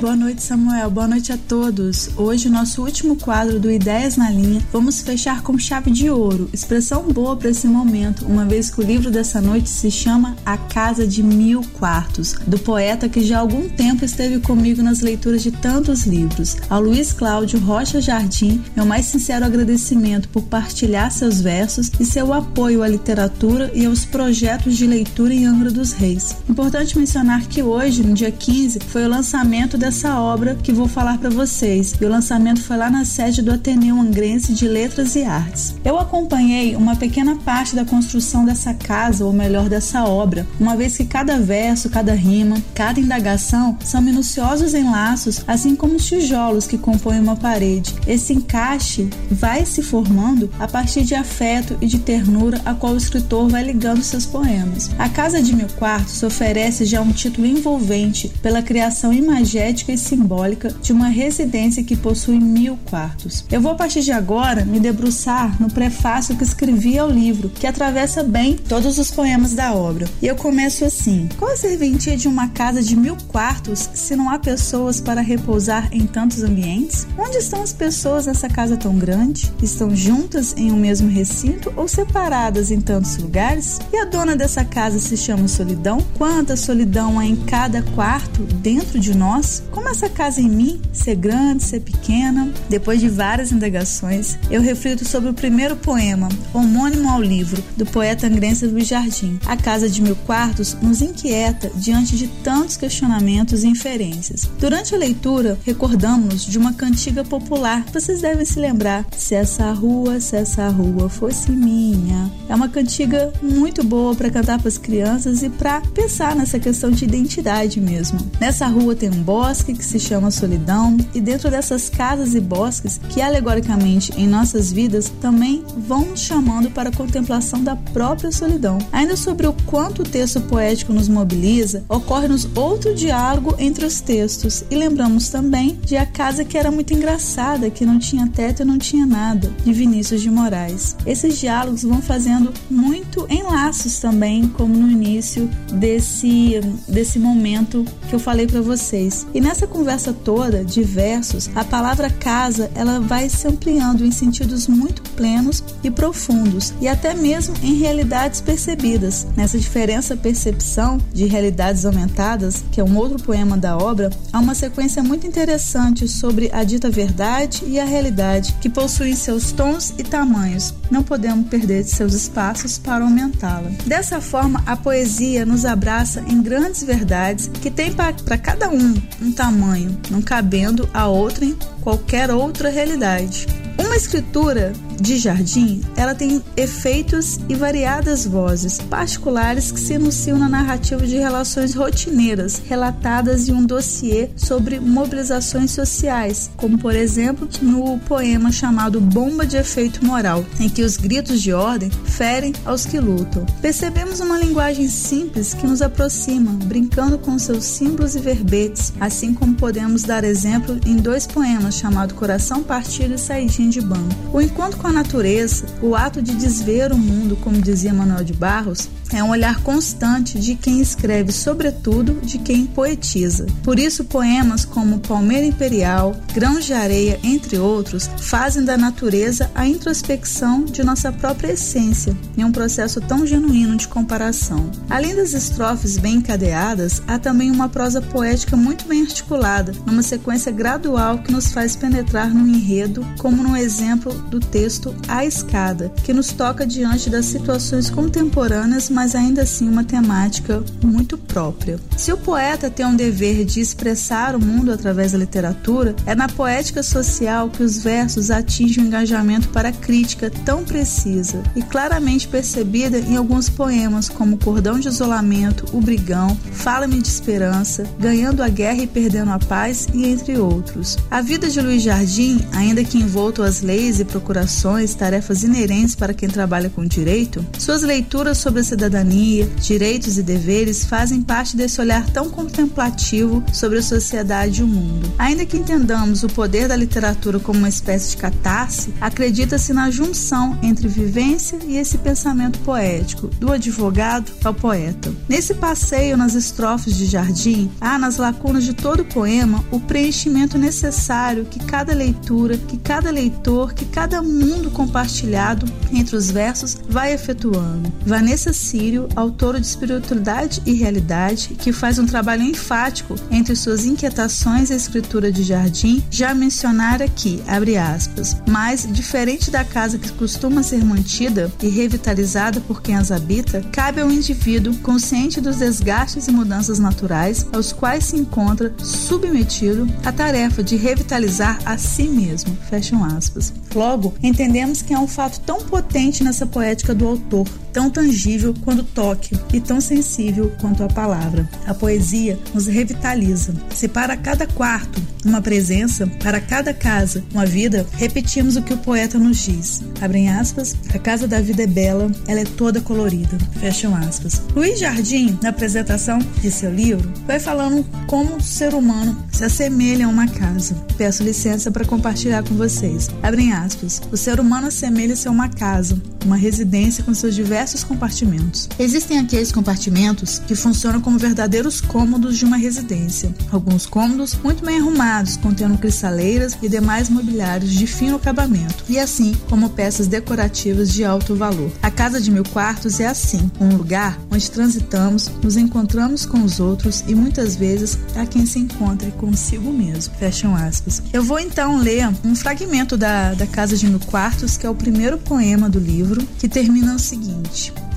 Boa noite, Samuel. Boa noite a todos. Hoje, nosso último quadro do Ideias na Linha, vamos fechar com chave de ouro. Expressão boa para esse momento, uma vez que o livro dessa noite se chama A Casa de Mil Quartos, do poeta que já há algum tempo esteve comigo nas leituras de tantos livros. Ao Luiz Cláudio Rocha Jardim, meu mais sincero agradecimento por partilhar seus versos e seu apoio à literatura e aos projetos de leitura em Angra dos Reis. Importante mencionar que hoje, no dia 15, foi o lançamento da dessa obra que vou falar para vocês. E o lançamento foi lá na sede do Ateneu Angrense de Letras e Artes. Eu acompanhei uma pequena parte da construção dessa casa, ou melhor, dessa obra, uma vez que cada verso, cada rima, cada indagação são minuciosos enlaços, assim como os tijolos que compõem uma parede. Esse encaixe vai se formando a partir de afeto e de ternura a qual o escritor vai ligando seus poemas. A Casa de Mil Quartos oferece já um título envolvente pela criação imagética e simbólica de uma residência que possui mil quartos. Eu vou a partir de agora me debruçar no prefácio que escrevi ao livro, que atravessa bem todos os poemas da obra. E eu começo assim: Qual a serventia de uma casa de mil quartos se não há pessoas para repousar em tantos ambientes? Onde estão as pessoas nessa casa tão grande? Estão juntas em um mesmo recinto ou separadas em tantos lugares? E a dona dessa casa se chama solidão? Quanta solidão há em cada quarto dentro de nós? Como essa casa em mim, ser grande, ser pequena? Depois de várias indagações, eu reflito sobre o primeiro poema, homônimo ao livro, do poeta angrense Luiz Jardim. A Casa de Mil Quartos nos inquieta diante de tantos questionamentos e inferências. Durante a leitura, recordamos de uma cantiga popular. Vocês devem se lembrar. Se essa rua, se essa rua fosse minha. É uma cantiga muito boa para cantar para as crianças e para pensar nessa questão de identidade mesmo. Nessa rua tem um bosque bosque que se chama solidão, e dentro dessas casas e bosques que alegoricamente em nossas vidas também vão nos chamando para a contemplação da própria solidão. Ainda sobre o quanto o texto poético nos mobiliza, ocorre-nos outro diálogo entre os textos e lembramos também de A Casa que era muito engraçada, que não tinha teto e não tinha nada, de Vinícius de Moraes. Esses diálogos vão fazendo muito enlaços também, como no início desse, desse momento que eu falei para vocês. E nessa conversa toda de versos, a palavra casa ela vai se ampliando em sentidos muito plenos e profundos e até mesmo em realidades percebidas. Nessa diferença percepção de realidades aumentadas, que é um outro poema da obra, há uma sequência muito interessante sobre a dita verdade e a realidade, que possuem seus tons e tamanhos. Não podemos perder seus espaços para aumentá-la. Dessa forma, a poesia nos abraça em grandes verdades que têm para cada um um tamanho, não cabendo a outrem qualquer outra realidade. Uma escritura de jardim, ela tem efeitos e variadas vozes particulares que se enunciam na narrativa de relações rotineiras relatadas em um dossiê sobre mobilizações sociais, como por exemplo no poema chamado Bomba de Efeito Moral, em que os gritos de ordem ferem aos que lutam. Percebemos uma linguagem simples que nos aproxima, brincando com seus símbolos e verbetes, assim como podemos dar exemplo em dois poemas chamados Coração Partido e Saidinho de Banco. O encontro com a natureza, o ato de desver o mundo, como dizia Manuel de Barros, é um olhar constante de quem escreve, sobretudo de quem poetiza. Por isso, poemas como Palmeira Imperial, Grãos de Areia, entre outros, fazem da natureza a introspecção de nossa própria essência, em um processo tão genuíno de comparação. Além das estrofes bem encadeadas, há também uma prosa poética muito bem articulada, numa sequência gradual que nos faz penetrar no enredo, como no exemplo do texto A Escada, que nos toca diante das situações contemporâneas mas ainda assim uma temática muito própria. Se o poeta tem um dever de expressar o mundo através da literatura, é na poética social que os versos atingem um engajamento para a crítica tão precisa e claramente percebida em alguns poemas como Cordão de Isolamento, O Brigão, Fala-me de Esperança, Ganhando a Guerra e Perdendo a Paz e entre outros. A vida de Luiz Jardim, ainda que envolto às leis e procurações funções, tarefas inerentes para quem trabalha com direito, suas leituras sobre a cidadania, direitos e deveres fazem parte desse olhar tão contemplativo sobre a sociedade e o mundo. Ainda que entendamos o poder da literatura como uma espécie de catarse, acredita-se na junção entre vivência e esse pensamento poético, do advogado ao poeta. Nesse passeio nas estrofes de Jardim, há nas lacunas de todo o poema o preenchimento necessário que cada leitura, que cada leitor, que cada mundo compartilhado entre os versos vai efetuando. Vanessa Sírio, autora de Espiritualidade e Realidade, que faz um trabalho enfático entre suas inquietações e escritura de Jardim, já mencionar aqui, abre aspas, mas diferente da casa que costuma ser mantida e revitalizada por quem as habita, cabe ao indivíduo, consciente dos desgastes e mudanças naturais aos quais se encontra submetido, a tarefa de revitalizar a si mesmo. Fecham aspas. Logo, entendemos que é um fato tão potente nessa poética do autor, tão tangível quanto o toque e tão sensível quanto a palavra. A poesia nos revitaliza. Se para cada quarto uma presença, para cada casa uma vida, repetimos o que o poeta nos diz. Abrem aspas, a casa da vida é bela, ela é toda colorida. Fecham aspas. Luiz Jardim, na apresentação de seu livro, vai falando como o ser humano se assemelha a uma casa. Peço licença para compartilhar com vocês. Abrem aspas. O ser humano assemelha-se a uma casa, uma residência com seus diversos compartimentos. Existem aqueles compartimentos que funcionam como verdadeiros cômodos de uma residência. Alguns cômodos muito bem arrumados, contendo cristaleiras e demais mobiliários de fino acabamento, e assim como peças decorativas de alto valor. A casa de mil quartos é assim, um lugar onde transitamos, nos encontramos com os outros e muitas vezes há quem se encontre consigo mesmo. Fecham aspas. Eu vou então ler um fragmento da, da Casa de Mil Quartos, que é o primeiro poema do livro, que termina o seguinte.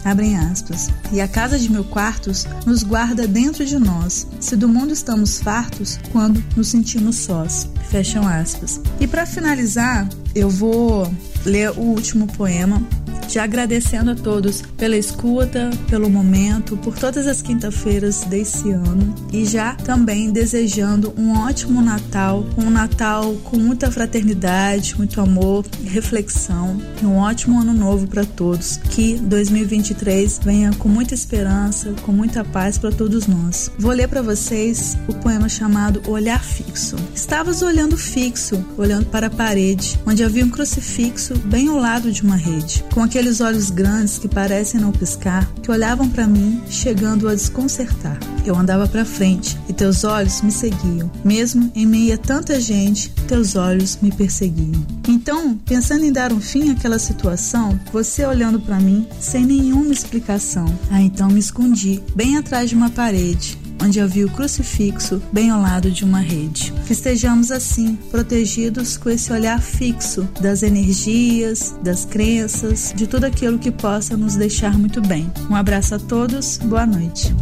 Abrem aspas. E a casa de mil quartos nos guarda dentro de nós, se do mundo estamos fartos quando nos sentimos sós. Fecham aspas. E para finalizar, eu vou ler o último poema já agradecendo a todos pela escuta, pelo momento, por todas as quinta-feiras desse ano e já também desejando um ótimo Natal, um Natal com muita fraternidade, muito amor, reflexão e um ótimo ano novo para todos. Que 2023 venha com muita esperança, com muita paz para todos nós. Vou ler para vocês o poema chamado Olhar Fixo. Estavas olhando fixo, olhando para a parede, onde havia um crucifixo bem ao lado de uma rede, com aqueles olhos grandes que parecem não piscar, que olhavam para mim, chegando a desconcertar. Eu andava para frente e teus olhos me seguiam. Mesmo em meio a tanta gente, teus olhos me perseguiam. Então, pensando em dar um fim àquela situação, você olhando para mim sem nenhuma explicação. Ah, então me escondi, bem atrás de uma parede, onde havia o crucifixo bem ao lado de uma rede. Festejamos assim, protegidos com esse olhar fixo das energias, das crenças, de tudo aquilo que possa nos deixar muito bem. Um abraço a todos, boa noite.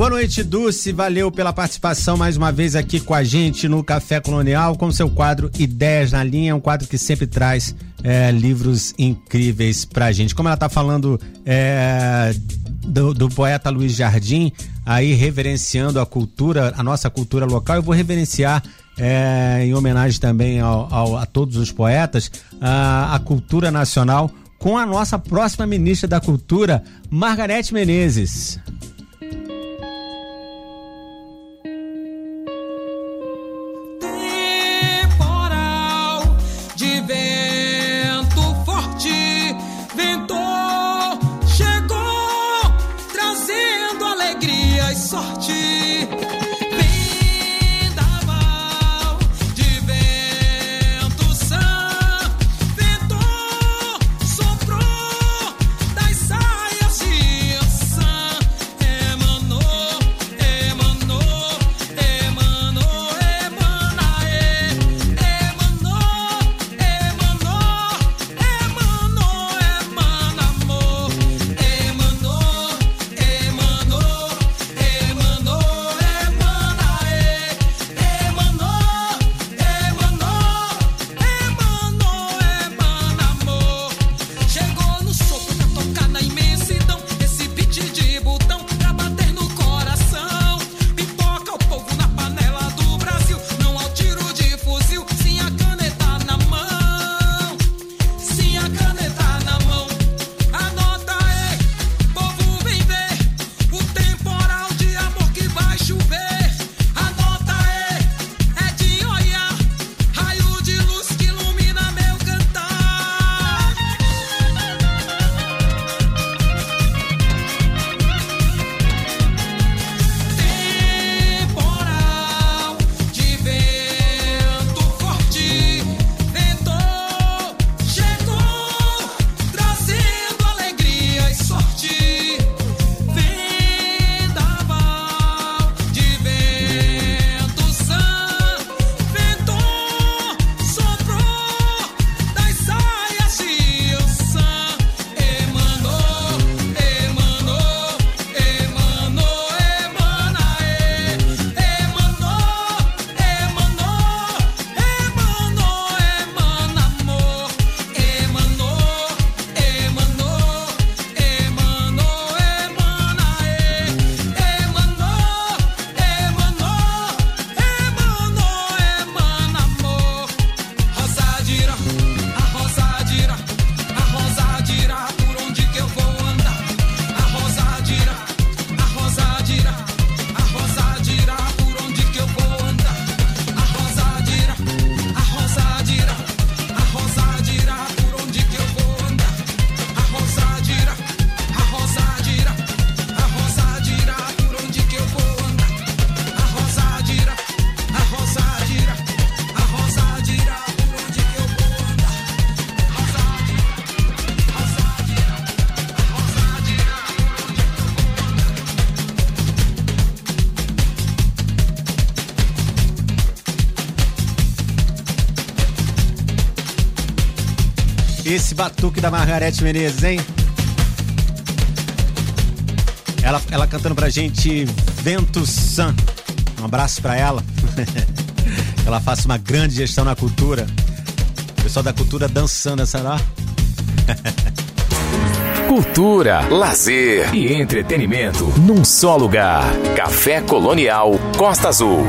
Boa noite, Dulce. Valeu pela participação mais uma vez aqui com a gente no Café Colonial, com seu quadro Ideias na Linha, um quadro que sempre traz é, livros incríveis pra gente. Como ela tá falando é, do, do, poeta Luiz Jardim, aí reverenciando a cultura, a nossa cultura local. Eu vou reverenciar, é, em homenagem também ao, ao, a todos os poetas, a, a cultura nacional com a nossa próxima ministra da Cultura, Margarete Menezes. Esse batuque da Margarete Menezes, hein? Ela, ela cantando pra gente Vento San. Um abraço pra ela. ela faça uma grande gestão na cultura. O pessoal da cultura dançando essa lá. Cultura, lazer e entretenimento num só lugar. Café Colonial Costa Azul.